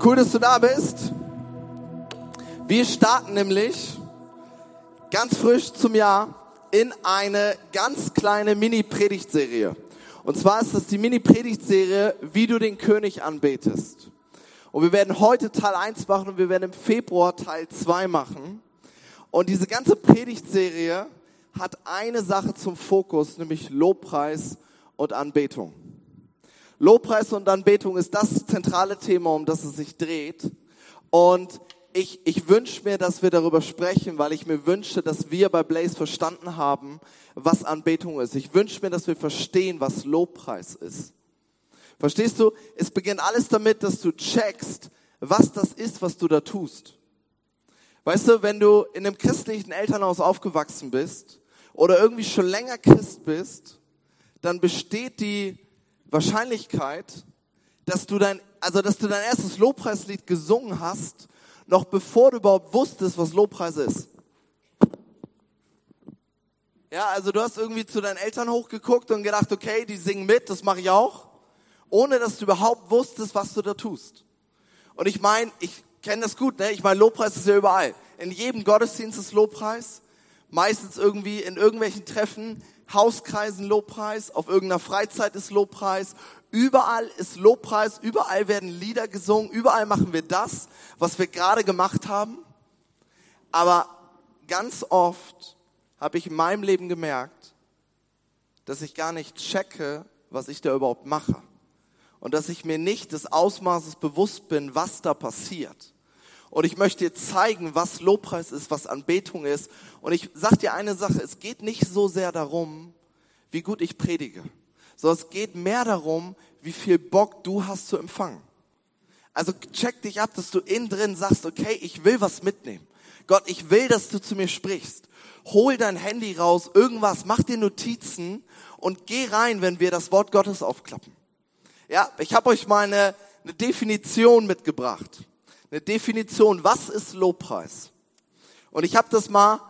Cool, dass du da bist. Wir starten nämlich ganz frisch zum Jahr in eine ganz kleine Mini-Predigtserie. Und zwar ist das die Mini-Predigtserie, wie du den König anbetest. Und wir werden heute Teil 1 machen und wir werden im Februar Teil 2 machen. Und diese ganze Predigtserie hat eine Sache zum Fokus, nämlich Lobpreis und Anbetung. Lobpreis und Anbetung ist das zentrale Thema, um das es sich dreht. Und ich, ich wünsche mir, dass wir darüber sprechen, weil ich mir wünsche, dass wir bei Blaze verstanden haben, was Anbetung ist. Ich wünsche mir, dass wir verstehen, was Lobpreis ist. Verstehst du? Es beginnt alles damit, dass du checkst, was das ist, was du da tust. Weißt du, wenn du in einem christlichen Elternhaus aufgewachsen bist oder irgendwie schon länger Christ bist, dann besteht die Wahrscheinlichkeit, dass du dein, also dass du dein erstes Lobpreislied gesungen hast, noch bevor du überhaupt wusstest, was Lobpreis ist. Ja, also du hast irgendwie zu deinen Eltern hochgeguckt und gedacht, okay, die singen mit, das mache ich auch, ohne dass du überhaupt wusstest, was du da tust. Und ich meine, ich kenne das gut, ne? Ich meine, Lobpreis ist ja überall. In jedem Gottesdienst ist Lobpreis, meistens irgendwie in irgendwelchen Treffen Hauskreisen Lobpreis, auf irgendeiner Freizeit ist Lobpreis, überall ist Lobpreis, überall werden Lieder gesungen, überall machen wir das, was wir gerade gemacht haben. Aber ganz oft habe ich in meinem Leben gemerkt, dass ich gar nicht checke, was ich da überhaupt mache. Und dass ich mir nicht des Ausmaßes bewusst bin, was da passiert. Und ich möchte dir zeigen, was Lobpreis ist, was Anbetung ist. Und ich sag dir eine Sache, es geht nicht so sehr darum, wie gut ich predige, sondern es geht mehr darum, wie viel Bock du hast zu empfangen. Also check dich ab, dass du innen drin sagst, okay, ich will was mitnehmen. Gott, ich will, dass du zu mir sprichst. Hol dein Handy raus, irgendwas, mach dir Notizen und geh rein, wenn wir das Wort Gottes aufklappen. Ja, ich habe euch mal eine, eine Definition mitgebracht eine Definition, was ist Lobpreis? Und ich habe das mal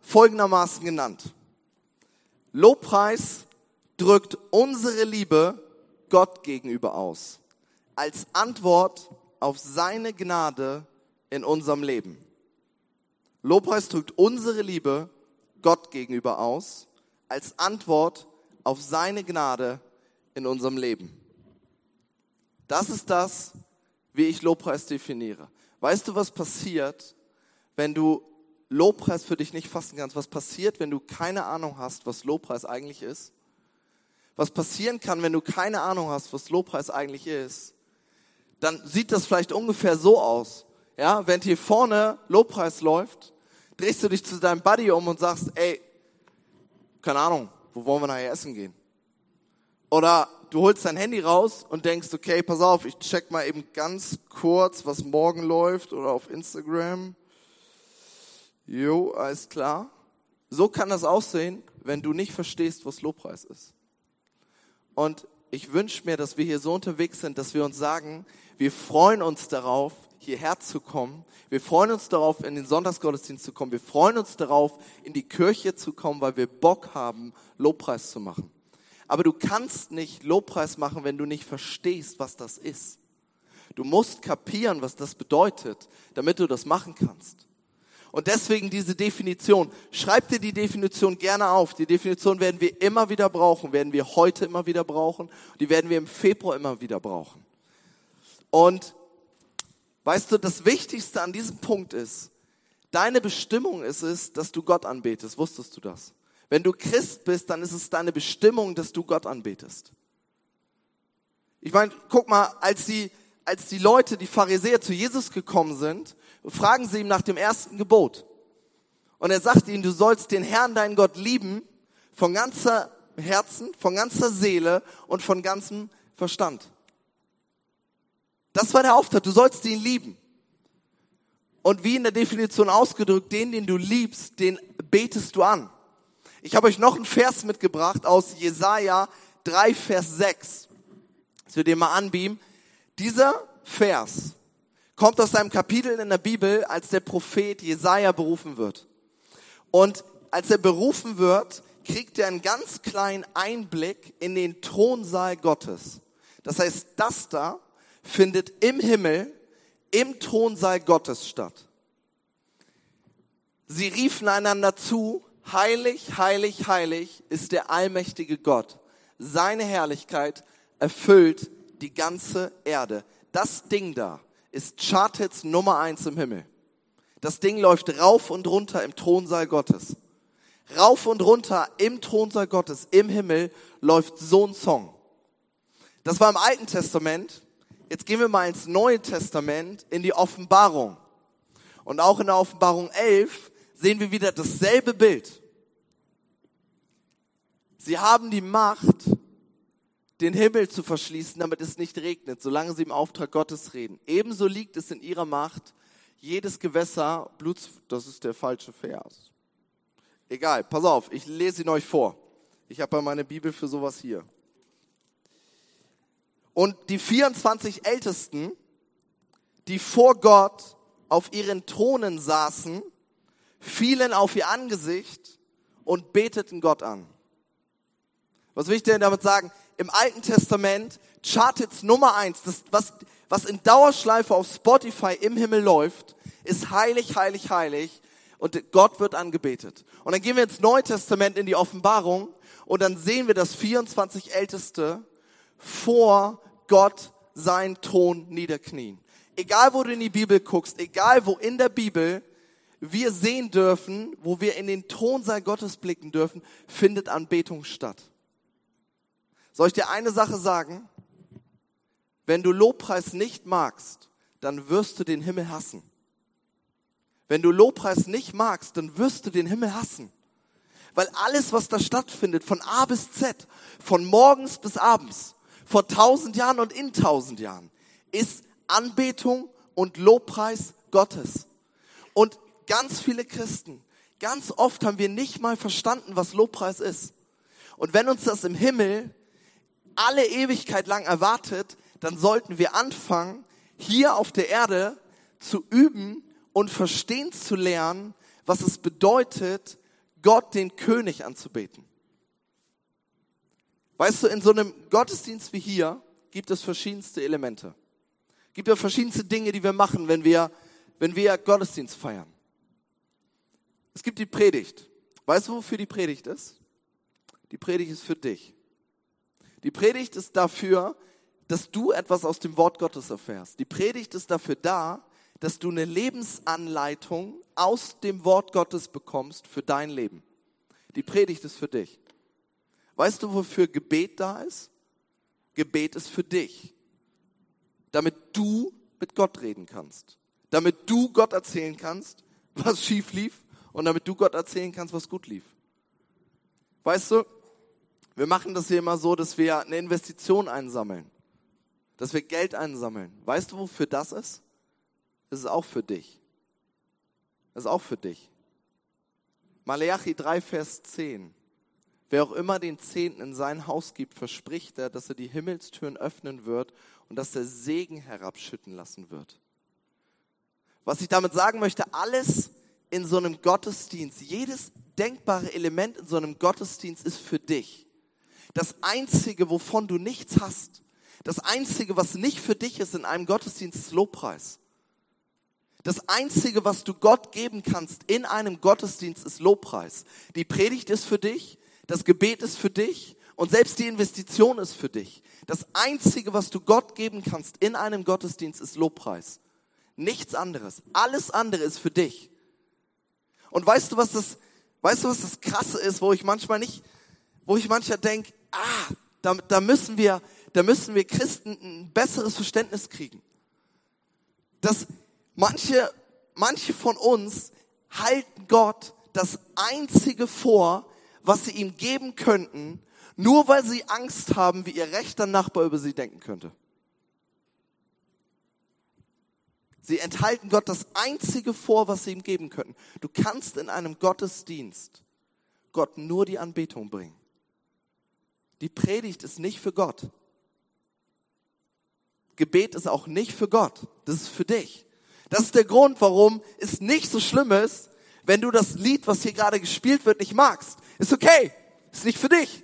folgendermaßen genannt. Lobpreis drückt unsere Liebe Gott gegenüber aus, als Antwort auf seine Gnade in unserem Leben. Lobpreis drückt unsere Liebe Gott gegenüber aus, als Antwort auf seine Gnade in unserem Leben. Das ist das, wie ich Lobpreis definiere. Weißt du, was passiert, wenn du Lobpreis für dich nicht fassen kannst? Was passiert, wenn du keine Ahnung hast, was Lobpreis eigentlich ist? Was passieren kann, wenn du keine Ahnung hast, was Lobpreis eigentlich ist? Dann sieht das vielleicht ungefähr so aus. Ja, wenn hier vorne Lobpreis läuft, drehst du dich zu deinem Buddy um und sagst, ey, keine Ahnung, wo wollen wir nachher essen gehen? Oder du holst dein Handy raus und denkst, okay, pass auf, ich check mal eben ganz kurz, was morgen läuft oder auf Instagram. Jo, alles klar. So kann das aussehen, wenn du nicht verstehst, was Lobpreis ist. Und ich wünsche mir, dass wir hier so unterwegs sind, dass wir uns sagen, wir freuen uns darauf, hierher zu kommen. Wir freuen uns darauf, in den Sonntagsgottesdienst zu kommen. Wir freuen uns darauf, in die Kirche zu kommen, weil wir Bock haben, Lobpreis zu machen. Aber du kannst nicht Lobpreis machen, wenn du nicht verstehst, was das ist. Du musst kapieren, was das bedeutet, damit du das machen kannst. Und deswegen diese Definition. Schreib dir die Definition gerne auf. Die Definition werden wir immer wieder brauchen, werden wir heute immer wieder brauchen. Die werden wir im Februar immer wieder brauchen. Und weißt du, das Wichtigste an diesem Punkt ist, deine Bestimmung ist es, dass du Gott anbetest. Wusstest du das? Wenn du Christ bist, dann ist es deine Bestimmung, dass du Gott anbetest. Ich meine, guck mal, als die, als die Leute, die Pharisäer zu Jesus gekommen sind, fragen sie ihm nach dem ersten Gebot. Und er sagt ihnen, du sollst den Herrn, deinen Gott lieben, von ganzer Herzen, von ganzer Seele und von ganzem Verstand. Das war der Auftrag, du sollst ihn lieben. Und wie in der Definition ausgedrückt, den, den du liebst, den betest du an. Ich habe euch noch einen Vers mitgebracht aus Jesaja 3, Vers 6. Das wir den mal anbeamen. Dieser Vers kommt aus einem Kapitel in der Bibel, als der Prophet Jesaja berufen wird. Und als er berufen wird, kriegt er einen ganz kleinen Einblick in den Thronsaal Gottes. Das heißt, das da findet im Himmel im Thronsaal Gottes statt. Sie riefen einander zu, heilig, heilig, heilig ist der allmächtige Gott. Seine Herrlichkeit erfüllt die ganze Erde. Das Ding da ist Charthits Nummer eins im Himmel. Das Ding läuft rauf und runter im Thronsaal Gottes. Rauf und runter im Thronsaal Gottes, im Himmel, läuft so ein Song. Das war im Alten Testament. Jetzt gehen wir mal ins Neue Testament, in die Offenbarung. Und auch in der Offenbarung 11 sehen wir wieder dasselbe Bild. Sie haben die Macht, den Himmel zu verschließen, damit es nicht regnet, solange sie im Auftrag Gottes reden. Ebenso liegt es in ihrer Macht, jedes Gewässer, Blut, das ist der falsche Vers. Egal, pass auf, ich lese ihn euch vor. Ich habe ja meine Bibel für sowas hier. Und die 24 Ältesten, die vor Gott auf ihren Thronen saßen, fielen auf ihr Angesicht und beteten Gott an. Was will ich denn damit sagen? Im Alten Testament Chartits Nummer eins, das, was, was in Dauerschleife auf Spotify im Himmel läuft, ist heilig, heilig, heilig und Gott wird angebetet. Und dann gehen wir ins Neue Testament in die Offenbarung und dann sehen wir, dass 24 Älteste vor Gott seinen Thron niederknien. Egal wo du in die Bibel guckst, egal wo in der Bibel wir sehen dürfen, wo wir in den Thronsaal Gottes blicken dürfen, findet Anbetung statt. Soll ich dir eine Sache sagen? Wenn du Lobpreis nicht magst, dann wirst du den Himmel hassen. Wenn du Lobpreis nicht magst, dann wirst du den Himmel hassen. Weil alles, was da stattfindet, von A bis Z, von morgens bis abends, vor tausend Jahren und in tausend Jahren, ist Anbetung und Lobpreis Gottes. Und ganz viele Christen, ganz oft haben wir nicht mal verstanden, was Lobpreis ist. Und wenn uns das im Himmel alle Ewigkeit lang erwartet, dann sollten wir anfangen, hier auf der Erde zu üben und verstehen zu lernen, was es bedeutet, Gott den König anzubeten. Weißt du, in so einem Gottesdienst wie hier gibt es verschiedenste Elemente. Gibt es verschiedenste Dinge, die wir machen, wenn wir, wenn wir Gottesdienst feiern. Es gibt die Predigt. Weißt du, wofür die Predigt ist? Die Predigt ist für dich. Die Predigt ist dafür, dass du etwas aus dem Wort Gottes erfährst. Die Predigt ist dafür da, dass du eine Lebensanleitung aus dem Wort Gottes bekommst für dein Leben. Die Predigt ist für dich. Weißt du, wofür Gebet da ist? Gebet ist für dich. Damit du mit Gott reden kannst. Damit du Gott erzählen kannst, was schief lief und damit du Gott erzählen kannst, was gut lief. Weißt du, wir machen das hier immer so, dass wir eine Investition einsammeln. Dass wir Geld einsammeln. Weißt du, wofür das ist? Das ist auch für dich. Das ist auch für dich. Malachi 3, Vers 10. Wer auch immer den Zehnten in sein Haus gibt, verspricht er, dass er die Himmelstüren öffnen wird und dass er Segen herabschütten lassen wird. Was ich damit sagen möchte, alles in so einem Gottesdienst, jedes denkbare Element in so einem Gottesdienst ist für dich. Das Einzige, wovon du nichts hast, das Einzige, was nicht für dich ist in einem Gottesdienst, ist Lobpreis. Das Einzige, was du Gott geben kannst in einem Gottesdienst, ist Lobpreis. Die Predigt ist für dich, das Gebet ist für dich und selbst die Investition ist für dich. Das Einzige, was du Gott geben kannst in einem Gottesdienst, ist Lobpreis. Nichts anderes. Alles andere ist für dich. Und weißt du, was das, weißt du, was das Krasse ist, wo ich manchmal nicht, wo ich manchmal denke, ah, da, da müssen wir, da müssen wir Christen ein besseres Verständnis kriegen. Dass manche, manche von uns halten Gott das einzige vor, was sie ihm geben könnten, nur weil sie Angst haben, wie ihr rechter Nachbar über sie denken könnte. Sie enthalten Gott das einzige vor, was sie ihm geben könnten. Du kannst in einem Gottesdienst Gott nur die Anbetung bringen. Die Predigt ist nicht für Gott. Gebet ist auch nicht für Gott. Das ist für dich. Das ist der Grund, warum es nicht so schlimm ist, wenn du das Lied, was hier gerade gespielt wird, nicht magst. Ist okay. Ist nicht für dich.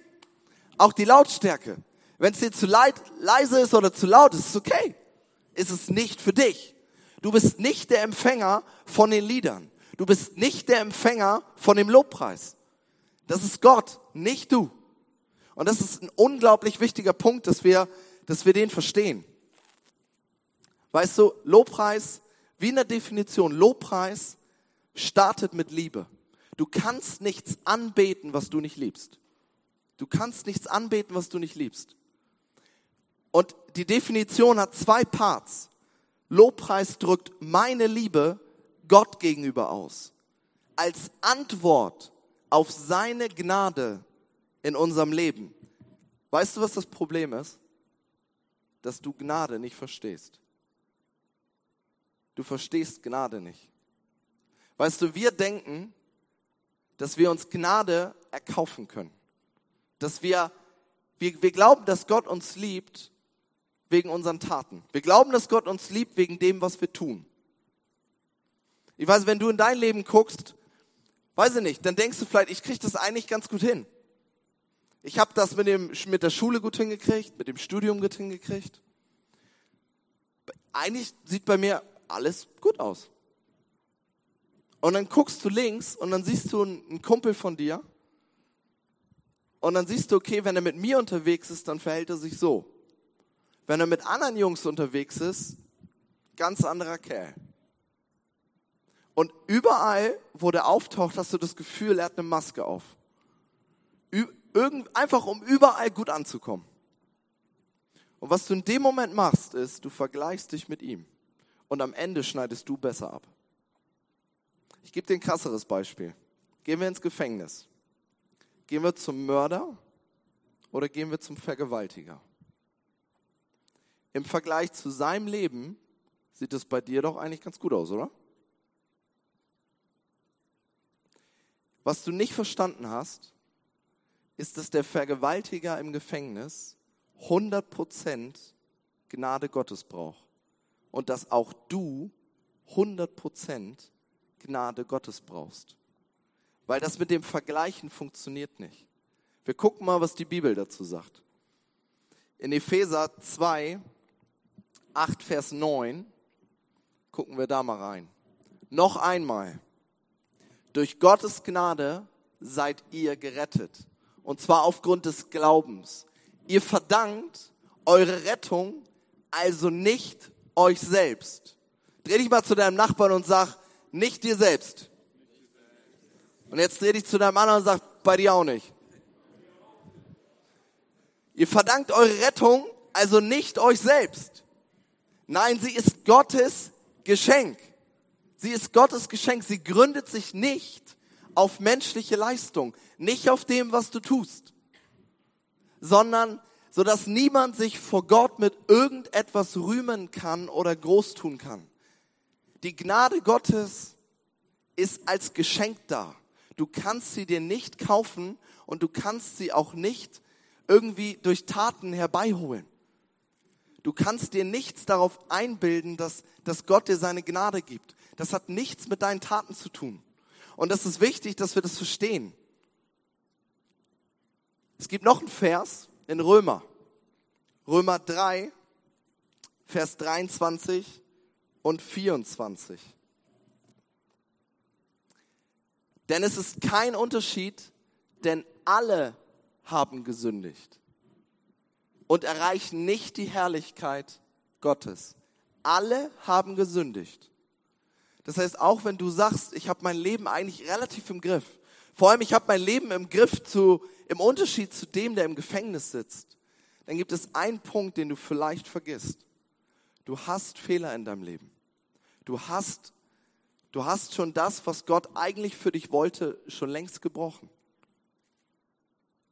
Auch die Lautstärke. Wenn es dir zu leid, leise ist oder zu laut ist, ist okay. Ist es nicht für dich. Du bist nicht der Empfänger von den Liedern. Du bist nicht der Empfänger von dem Lobpreis. Das ist Gott, nicht du. Und das ist ein unglaublich wichtiger Punkt, dass wir, dass wir den verstehen. Weißt du, Lobpreis, wie in der Definition, Lobpreis startet mit Liebe. Du kannst nichts anbeten, was du nicht liebst. Du kannst nichts anbeten, was du nicht liebst. Und die Definition hat zwei Parts. Lobpreis drückt meine Liebe Gott gegenüber aus. Als Antwort auf seine Gnade in unserem Leben. Weißt du, was das Problem ist? Dass du Gnade nicht verstehst. Du verstehst Gnade nicht. Weißt du, wir denken, dass wir uns Gnade erkaufen können. Dass wir, wir, wir glauben, dass Gott uns liebt wegen unseren Taten. Wir glauben, dass Gott uns liebt wegen dem, was wir tun. Ich weiß, wenn du in dein Leben guckst, weiß ich nicht, dann denkst du vielleicht, ich kriege das eigentlich ganz gut hin. Ich habe das mit, dem, mit der Schule gut hingekriegt, mit dem Studium gut hingekriegt. Eigentlich sieht bei mir alles gut aus. Und dann guckst du links und dann siehst du einen Kumpel von dir. Und dann siehst du, okay, wenn er mit mir unterwegs ist, dann verhält er sich so. Wenn er mit anderen Jungs unterwegs ist, ganz anderer Kerl. Und überall, wo der auftaucht, hast du das Gefühl, er hat eine Maske auf. Irgend, einfach um überall gut anzukommen. Und was du in dem Moment machst, ist, du vergleichst dich mit ihm. Und am Ende schneidest du besser ab. Ich gebe dir ein krasseres Beispiel. Gehen wir ins Gefängnis. Gehen wir zum Mörder oder gehen wir zum Vergewaltiger? Im Vergleich zu seinem Leben sieht es bei dir doch eigentlich ganz gut aus, oder? Was du nicht verstanden hast, ist, dass der Vergewaltiger im Gefängnis 100% Gnade Gottes braucht und dass auch du 100% Gnade Gottes brauchst. Weil das mit dem Vergleichen funktioniert nicht. Wir gucken mal, was die Bibel dazu sagt. In Epheser 2, 8, Vers 9, gucken wir da mal rein. Noch einmal. Durch Gottes Gnade seid ihr gerettet. Und zwar aufgrund des Glaubens. Ihr verdankt eure Rettung also nicht euch selbst. Dreh dich mal zu deinem Nachbarn und sag, nicht dir selbst. Und jetzt dreh dich zu deinem anderen und sag, bei dir auch nicht. Ihr verdankt eure Rettung also nicht euch selbst. Nein, sie ist Gottes Geschenk. Sie ist Gottes Geschenk. Sie gründet sich nicht auf menschliche Leistung, nicht auf dem, was du tust, sondern so dass niemand sich vor Gott mit irgendetwas rühmen kann oder groß tun kann. Die Gnade Gottes ist als Geschenk da. Du kannst sie dir nicht kaufen und du kannst sie auch nicht irgendwie durch Taten herbeiholen. Du kannst dir nichts darauf einbilden, dass, dass Gott dir seine Gnade gibt. Das hat nichts mit deinen Taten zu tun. Und das ist wichtig, dass wir das verstehen. Es gibt noch einen Vers in Römer. Römer 3, Vers 23 und 24. Denn es ist kein Unterschied, denn alle haben gesündigt und erreichen nicht die Herrlichkeit Gottes. Alle haben gesündigt. Das heißt, auch wenn du sagst, ich habe mein Leben eigentlich relativ im Griff, vor allem ich habe mein Leben im Griff zu, im Unterschied zu dem, der im Gefängnis sitzt, dann gibt es einen Punkt, den du vielleicht vergisst. Du hast Fehler in deinem Leben. Du hast, du hast schon das, was Gott eigentlich für dich wollte, schon längst gebrochen.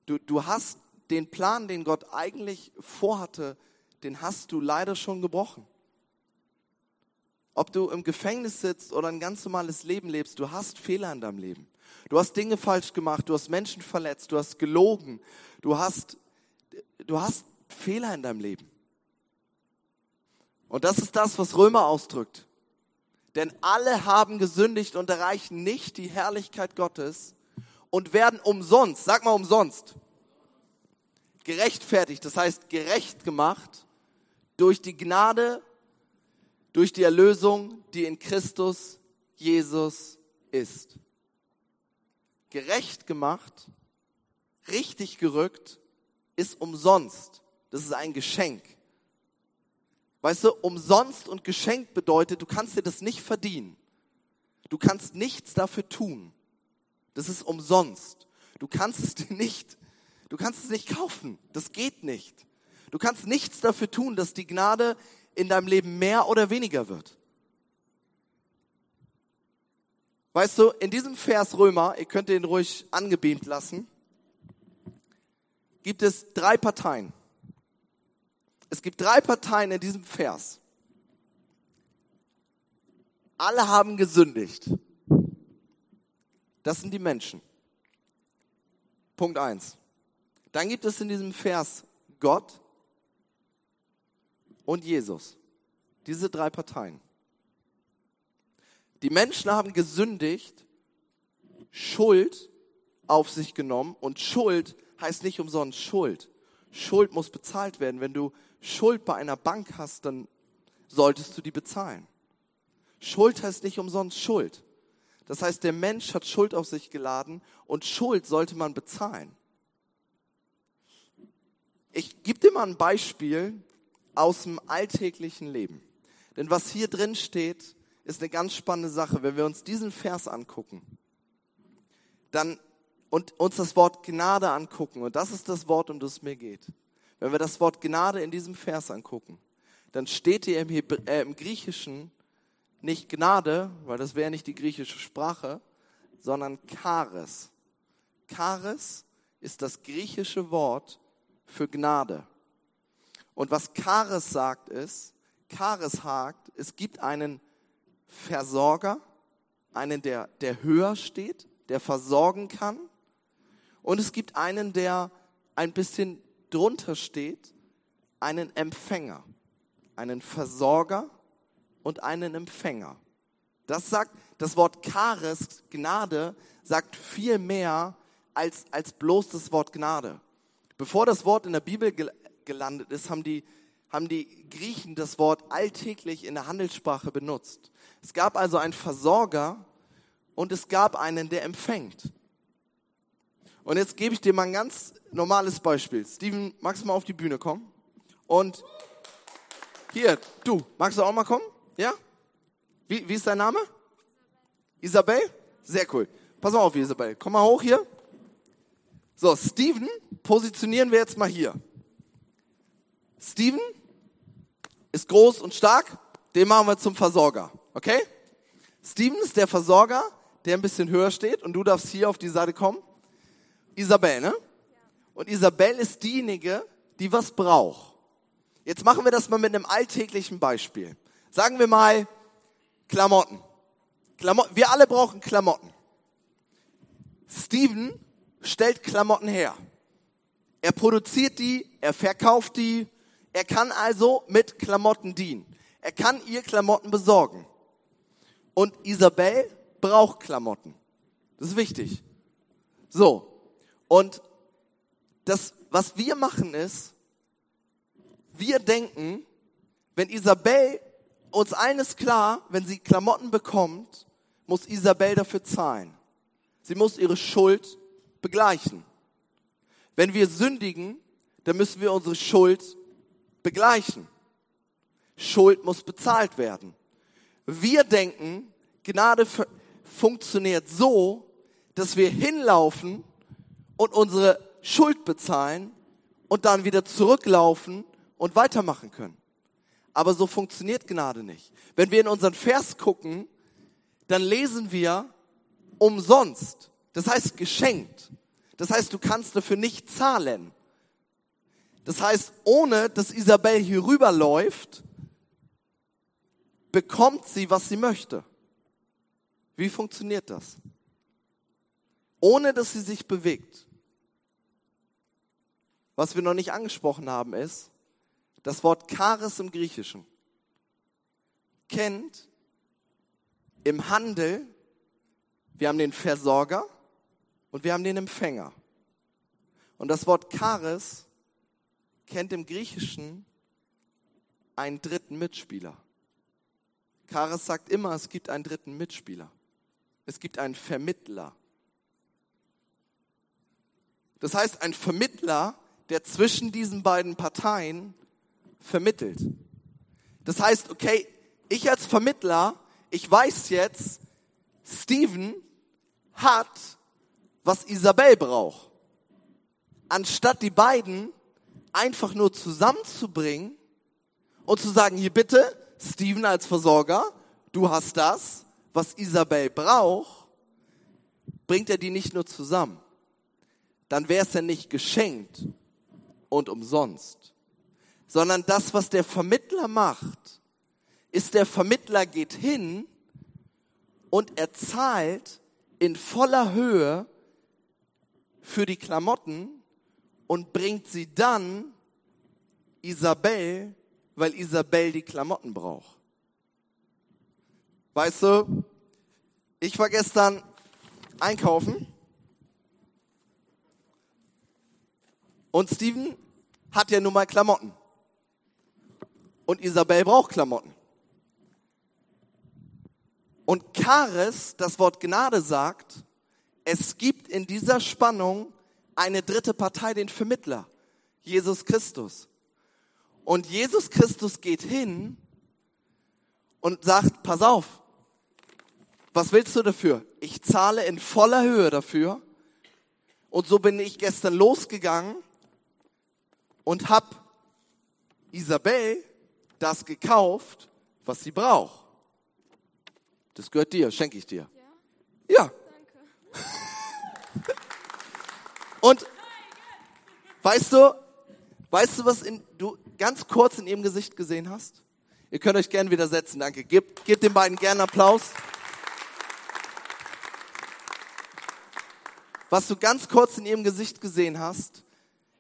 Du, du hast den Plan, den Gott eigentlich vorhatte, den hast du leider schon gebrochen. Ob du im Gefängnis sitzt oder ein ganz normales Leben lebst, du hast Fehler in deinem Leben. Du hast Dinge falsch gemacht, du hast Menschen verletzt, du hast gelogen, du hast, du hast Fehler in deinem Leben. Und das ist das, was Römer ausdrückt. Denn alle haben gesündigt und erreichen nicht die Herrlichkeit Gottes und werden umsonst, sag mal umsonst, gerechtfertigt, das heißt gerecht gemacht durch die Gnade, durch die Erlösung, die in Christus Jesus ist. Gerecht gemacht, richtig gerückt, ist umsonst. Das ist ein Geschenk. Weißt du, umsonst und Geschenk bedeutet, du kannst dir das nicht verdienen. Du kannst nichts dafür tun. Das ist umsonst. Du kannst es dir nicht, du kannst es nicht kaufen. Das geht nicht. Du kannst nichts dafür tun, dass die Gnade in deinem Leben mehr oder weniger wird. Weißt du, in diesem Vers Römer, ihr könnt den ruhig angebeamt lassen, gibt es drei Parteien. Es gibt drei Parteien in diesem Vers. Alle haben gesündigt. Das sind die Menschen. Punkt eins. Dann gibt es in diesem Vers Gott und Jesus. Diese drei Parteien. Die Menschen haben gesündigt, Schuld auf sich genommen und Schuld heißt nicht umsonst Schuld. Schuld muss bezahlt werden. Wenn du Schuld bei einer Bank hast, dann solltest du die bezahlen. Schuld heißt nicht umsonst Schuld. Das heißt, der Mensch hat Schuld auf sich geladen und Schuld sollte man bezahlen. Ich gebe dir mal ein Beispiel aus dem alltäglichen Leben. Denn was hier drin steht, ist eine ganz spannende Sache. Wenn wir uns diesen Vers angucken, dann und uns das Wort Gnade angucken, und das ist das Wort, um das es mir geht. Wenn wir das Wort Gnade in diesem Vers angucken, dann steht hier im, Hebr äh, im Griechischen nicht Gnade, weil das wäre nicht die griechische Sprache, sondern Charis. Charis ist das griechische Wort für Gnade. Und was Charis sagt ist, Charis sagt, es gibt einen Versorger, einen, der, der höher steht, der versorgen kann. Und es gibt einen, der ein bisschen drunter steht, einen Empfänger, einen Versorger und einen Empfänger. Das sagt, das Wort Charis, Gnade, sagt viel mehr als, als bloß das Wort Gnade. Bevor das Wort in der Bibel gelandet ist, haben die, haben die Griechen das Wort alltäglich in der Handelssprache benutzt. Es gab also einen Versorger und es gab einen, der empfängt. Und jetzt gebe ich dir mal ein ganz normales Beispiel. Steven, magst du mal auf die Bühne kommen? Und hier, du, magst du auch mal kommen? Ja? Wie, wie ist dein Name? Isabel? Sehr cool. Pass mal auf, Isabel. Komm mal hoch hier. So, Steven positionieren wir jetzt mal hier. Steven ist groß und stark, den machen wir zum Versorger. Okay? Steven ist der Versorger, der ein bisschen höher steht und du darfst hier auf die Seite kommen. Isabel, ne? Und Isabel ist diejenige, die was braucht. Jetzt machen wir das mal mit einem alltäglichen Beispiel. Sagen wir mal Klamotten. Klamotten. Wir alle brauchen Klamotten. Steven stellt Klamotten her. Er produziert die, er verkauft die. Er kann also mit Klamotten dienen. Er kann ihr Klamotten besorgen. Und Isabel braucht Klamotten. Das ist wichtig. So, und das, was wir machen ist, wir denken, wenn Isabel, uns eines klar, wenn sie Klamotten bekommt, muss Isabel dafür zahlen. Sie muss ihre Schuld begleichen. Wenn wir sündigen, dann müssen wir unsere Schuld begleichen. Schuld muss bezahlt werden. Wir denken, Gnade funktioniert so, dass wir hinlaufen und unsere Schuld bezahlen und dann wieder zurücklaufen und weitermachen können. Aber so funktioniert Gnade nicht. Wenn wir in unseren Vers gucken, dann lesen wir umsonst. Das heißt geschenkt. Das heißt, du kannst dafür nicht zahlen. Das heißt, ohne dass Isabel hier rüberläuft, bekommt sie, was sie möchte. Wie funktioniert das? ohne dass sie sich bewegt. Was wir noch nicht angesprochen haben ist, das Wort Charis im Griechischen kennt im Handel, wir haben den Versorger und wir haben den Empfänger. Und das Wort Charis kennt im Griechischen einen dritten Mitspieler. Karis sagt immer, es gibt einen dritten Mitspieler. Es gibt einen Vermittler. Das heißt, ein Vermittler, der zwischen diesen beiden Parteien vermittelt. Das heißt, okay, ich als Vermittler, ich weiß jetzt, Steven hat, was Isabel braucht. Anstatt die beiden einfach nur zusammenzubringen und zu sagen, hier bitte, Steven als Versorger, du hast das, was Isabel braucht, bringt er die nicht nur zusammen. Dann wäre es ja nicht geschenkt und umsonst, sondern das, was der Vermittler macht, ist der Vermittler geht hin und er zahlt in voller Höhe für die Klamotten und bringt sie dann Isabel weil Isabel die Klamotten braucht. Weißt du, ich war gestern einkaufen und Steven hat ja nun mal Klamotten. Und Isabel braucht Klamotten. Und Charis, das Wort Gnade sagt, es gibt in dieser Spannung eine dritte Partei, den Vermittler, Jesus Christus. Und Jesus Christus geht hin und sagt, pass auf, was willst du dafür? Ich zahle in voller Höhe dafür. Und so bin ich gestern losgegangen und hab Isabel das gekauft, was sie braucht. Das gehört dir, schenke ich dir. Ja. ja. Danke. und weißt du, weißt du, was in, du, ganz kurz in ihrem Gesicht gesehen hast? Ihr könnt euch gern widersetzen, danke. Gebt, gebt den beiden gern Applaus. Was du ganz kurz in ihrem Gesicht gesehen hast,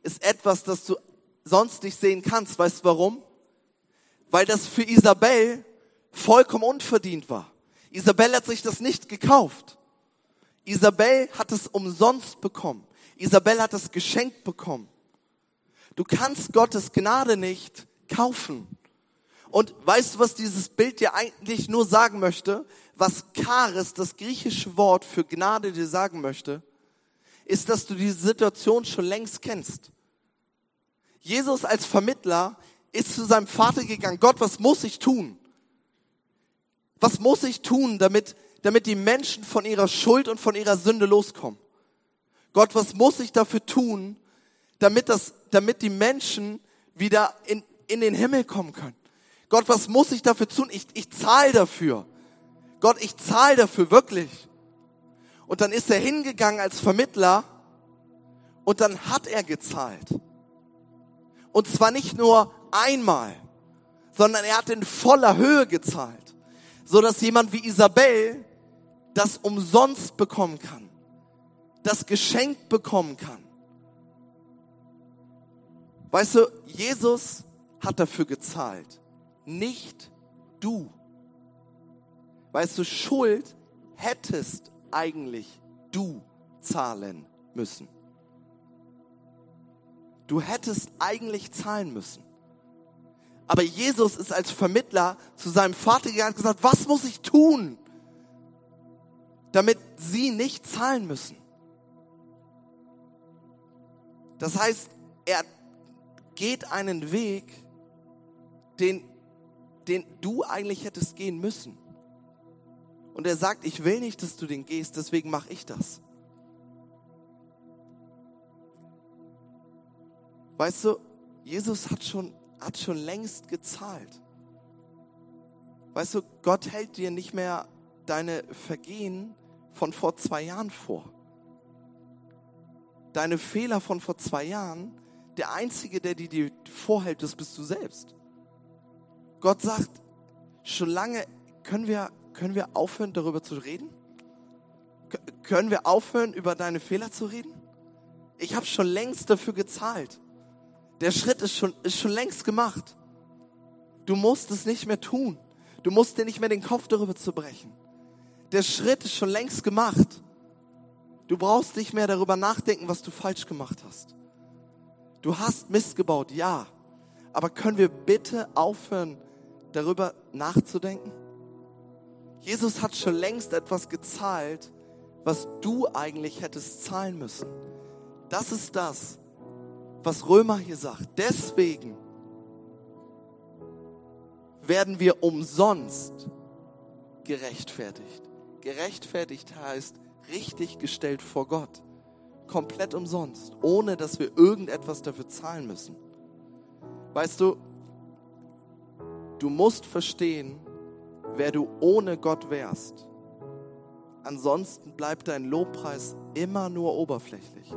ist etwas, das du sonst nicht sehen kannst. Weißt du warum? Weil das für Isabel vollkommen unverdient war. Isabel hat sich das nicht gekauft. Isabel hat es umsonst bekommen. Isabel hat es geschenkt bekommen. Du kannst Gottes Gnade nicht kaufen. Und weißt du, was dieses Bild dir eigentlich nur sagen möchte? Was Charis, das griechische Wort für Gnade, dir sagen möchte, ist, dass du diese Situation schon längst kennst. Jesus als Vermittler ist zu seinem Vater gegangen. Gott, was muss ich tun? Was muss ich tun, damit, damit die Menschen von ihrer Schuld und von ihrer Sünde loskommen? Gott, was muss ich dafür tun, damit, das, damit die Menschen wieder in, in den Himmel kommen können. Gott, was muss ich dafür tun? Ich, ich zahle dafür. Gott, ich zahle dafür, wirklich. Und dann ist er hingegangen als Vermittler und dann hat er gezahlt. Und zwar nicht nur einmal, sondern er hat in voller Höhe gezahlt, so dass jemand wie Isabel das umsonst bekommen kann, das geschenkt bekommen kann. Weißt du, Jesus hat dafür gezahlt, nicht du. Weißt du, Schuld hättest eigentlich du zahlen müssen. Du hättest eigentlich zahlen müssen. Aber Jesus ist als Vermittler zu seinem Vater gegangen und gesagt, was muss ich tun, damit sie nicht zahlen müssen? Das heißt, er geht einen Weg, den, den du eigentlich hättest gehen müssen. Und er sagt, ich will nicht, dass du den gehst, deswegen mache ich das. Weißt du, Jesus hat schon, hat schon längst gezahlt. Weißt du, Gott hält dir nicht mehr deine Vergehen von vor zwei Jahren vor. Deine Fehler von vor zwei Jahren, der Einzige, der die dir vorhält, das bist du selbst. Gott sagt, schon lange können wir, können wir aufhören, darüber zu reden? können wir aufhören, über deine Fehler zu reden? Ich habe schon längst dafür gezahlt. Der Schritt ist schon, ist schon längst gemacht. Du musst es nicht mehr tun. Du musst dir nicht mehr den Kopf darüber zu brechen. Der Schritt ist schon längst gemacht. Du brauchst nicht mehr darüber nachdenken, was du falsch gemacht hast. Du hast Mist gebaut, ja. Aber können wir bitte aufhören, darüber nachzudenken? Jesus hat schon längst etwas gezahlt, was du eigentlich hättest zahlen müssen. Das ist das, was Römer hier sagt. Deswegen werden wir umsonst gerechtfertigt. Gerechtfertigt heißt richtig gestellt vor Gott. Komplett umsonst, ohne dass wir irgendetwas dafür zahlen müssen. Weißt du, du musst verstehen, wer du ohne Gott wärst. Ansonsten bleibt dein Lobpreis immer nur oberflächlich.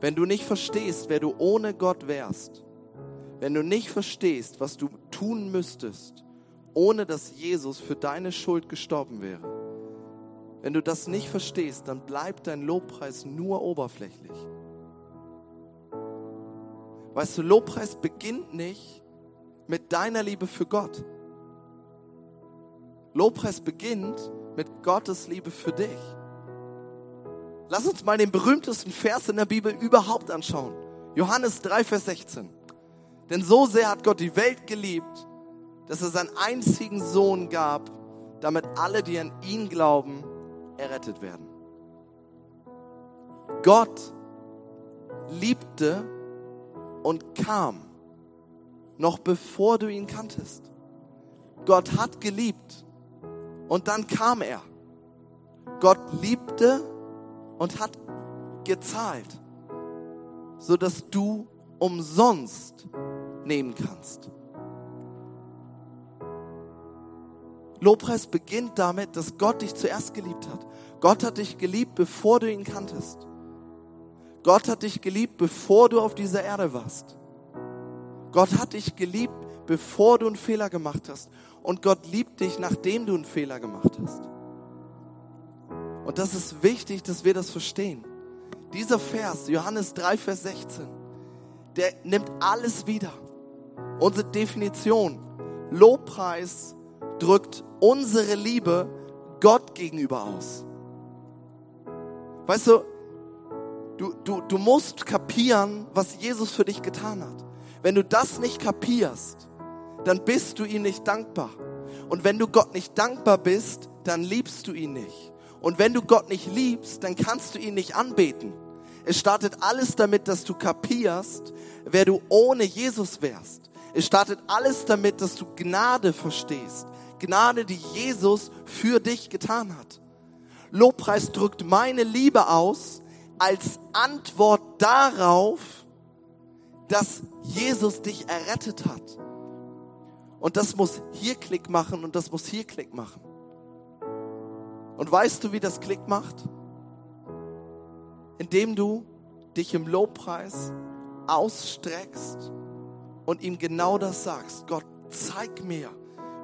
Wenn du nicht verstehst, wer du ohne Gott wärst, wenn du nicht verstehst, was du tun müsstest, ohne dass Jesus für deine Schuld gestorben wäre, wenn du das nicht verstehst, dann bleibt dein Lobpreis nur oberflächlich. Weißt du, Lobpreis beginnt nicht mit deiner Liebe für Gott. Lobpreis beginnt mit Gottes Liebe für dich. Lass uns mal den berühmtesten Vers in der Bibel überhaupt anschauen. Johannes 3, Vers 16. Denn so sehr hat Gott die Welt geliebt, dass er seinen einzigen Sohn gab, damit alle, die an ihn glauben, errettet werden. Gott liebte und kam, noch bevor du ihn kanntest. Gott hat geliebt und dann kam er. Gott liebte und hat gezahlt, sodass du umsonst nehmen kannst. Lobpreis beginnt damit, dass Gott dich zuerst geliebt hat. Gott hat dich geliebt, bevor du ihn kanntest. Gott hat dich geliebt, bevor du auf dieser Erde warst. Gott hat dich geliebt, bevor du einen Fehler gemacht hast. Und Gott liebt dich, nachdem du einen Fehler gemacht hast. Und das ist wichtig, dass wir das verstehen. Dieser Vers, Johannes 3, Vers 16, der nimmt alles wieder. Unsere Definition, Lobpreis drückt unsere Liebe Gott gegenüber aus. Weißt du, du, du, du musst kapieren, was Jesus für dich getan hat. Wenn du das nicht kapierst, dann bist du ihm nicht dankbar. Und wenn du Gott nicht dankbar bist, dann liebst du ihn nicht. Und wenn du Gott nicht liebst, dann kannst du ihn nicht anbeten. Es startet alles damit, dass du kapierst, wer du ohne Jesus wärst. Es startet alles damit, dass du Gnade verstehst. Gnade, die Jesus für dich getan hat. Lobpreis drückt meine Liebe aus als Antwort darauf, dass Jesus dich errettet hat. Und das muss hier Klick machen und das muss hier Klick machen. Und weißt du, wie das Klick macht? Indem du dich im Lobpreis ausstreckst und ihm genau das sagst. Gott, zeig mir,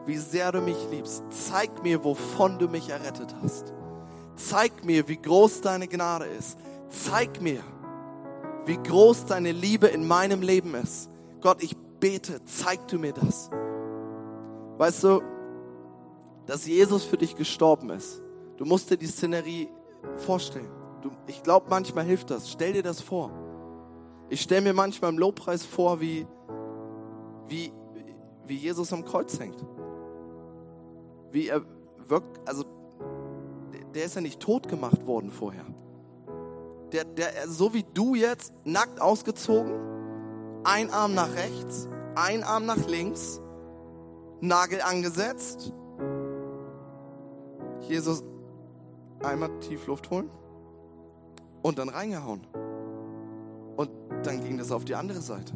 wie sehr du mich liebst. Zeig mir, wovon du mich errettet hast. Zeig mir, wie groß deine Gnade ist. Zeig mir, wie groß deine Liebe in meinem Leben ist. Gott, ich bete, zeig du mir das. Weißt du, dass Jesus für dich gestorben ist. Du musst dir die Szenerie vorstellen. Du, ich glaube, manchmal hilft das. Stell dir das vor. Ich stelle mir manchmal im Lobpreis vor, wie, wie, wie Jesus am Kreuz hängt wie er wirkt, also der ist ja nicht tot gemacht worden vorher. Der, der, so wie du jetzt, nackt ausgezogen, ein Arm nach rechts, ein Arm nach links, Nagel angesetzt. Jesus einmal tief Luft holen und dann reingehauen. Und dann ging das auf die andere Seite.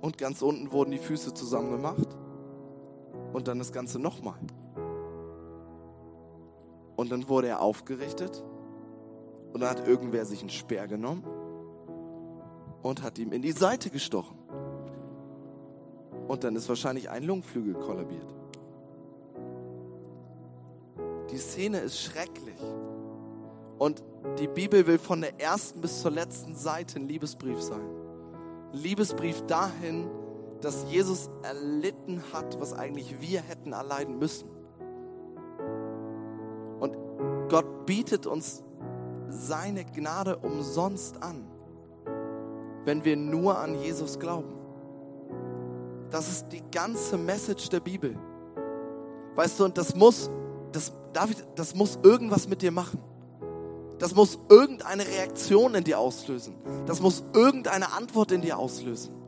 Und ganz unten wurden die Füße zusammen gemacht und dann das Ganze nochmal. Und dann wurde er aufgerichtet und dann hat irgendwer sich einen Speer genommen und hat ihm in die Seite gestochen. Und dann ist wahrscheinlich ein Lungenflügel kollabiert. Die Szene ist schrecklich. Und die Bibel will von der ersten bis zur letzten Seite ein Liebesbrief sein. Ein Liebesbrief dahin, dass Jesus erlitten hat, was eigentlich wir hätten erleiden müssen. Und Gott bietet uns seine Gnade umsonst an, wenn wir nur an Jesus glauben. Das ist die ganze Message der Bibel. Weißt du, und das muss, das, David, das muss irgendwas mit dir machen. Das muss irgendeine Reaktion in dir auslösen. Das muss irgendeine Antwort in dir auslösen.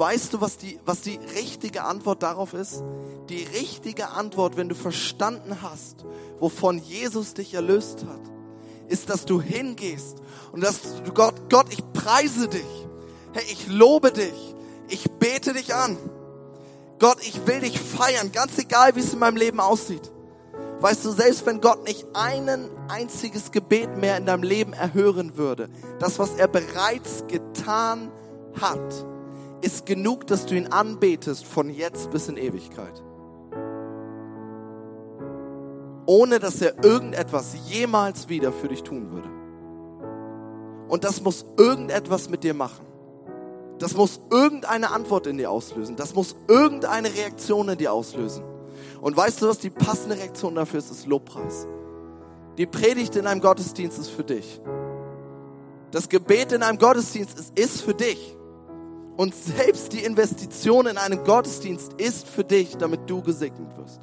Weißt du, was die, was die richtige Antwort darauf ist? Die richtige Antwort, wenn du verstanden hast, wovon Jesus dich erlöst hat, ist, dass du hingehst und dass du Gott, Gott, ich preise dich. Hey, ich lobe dich. Ich bete dich an. Gott, ich will dich feiern, ganz egal, wie es in meinem Leben aussieht. Weißt du, selbst wenn Gott nicht einen einziges Gebet mehr in deinem Leben erhören würde, das, was er bereits getan hat, ist genug, dass du ihn anbetest von jetzt bis in Ewigkeit. Ohne dass er irgendetwas jemals wieder für dich tun würde. Und das muss irgendetwas mit dir machen. Das muss irgendeine Antwort in dir auslösen. Das muss irgendeine Reaktion in dir auslösen. Und weißt du, was die passende Reaktion dafür ist? Ist Lobpreis. Die Predigt in einem Gottesdienst ist für dich. Das Gebet in einem Gottesdienst ist, ist für dich. Und selbst die Investition in einen Gottesdienst ist für dich, damit du gesegnet wirst.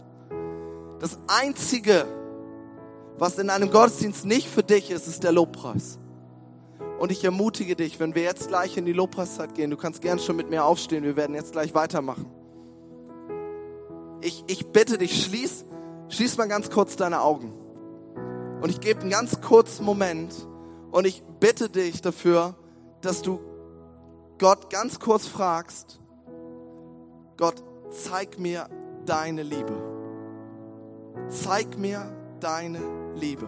Das Einzige, was in einem Gottesdienst nicht für dich ist, ist der Lobpreis. Und ich ermutige dich, wenn wir jetzt gleich in die Lobpreiszeit gehen, du kannst gern schon mit mir aufstehen, wir werden jetzt gleich weitermachen. Ich, ich bitte dich, schließ, schließ mal ganz kurz deine Augen. Und ich gebe einen ganz kurzen Moment und ich bitte dich dafür, dass du Gott ganz kurz fragst, Gott, zeig mir deine Liebe. Zeig mir deine Liebe.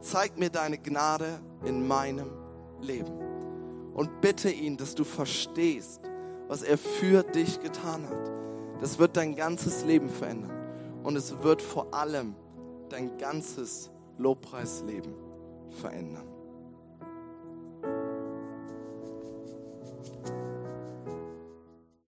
Zeig mir deine Gnade in meinem Leben. Und bitte ihn, dass du verstehst, was er für dich getan hat. Das wird dein ganzes Leben verändern. Und es wird vor allem dein ganzes Lobpreisleben verändern.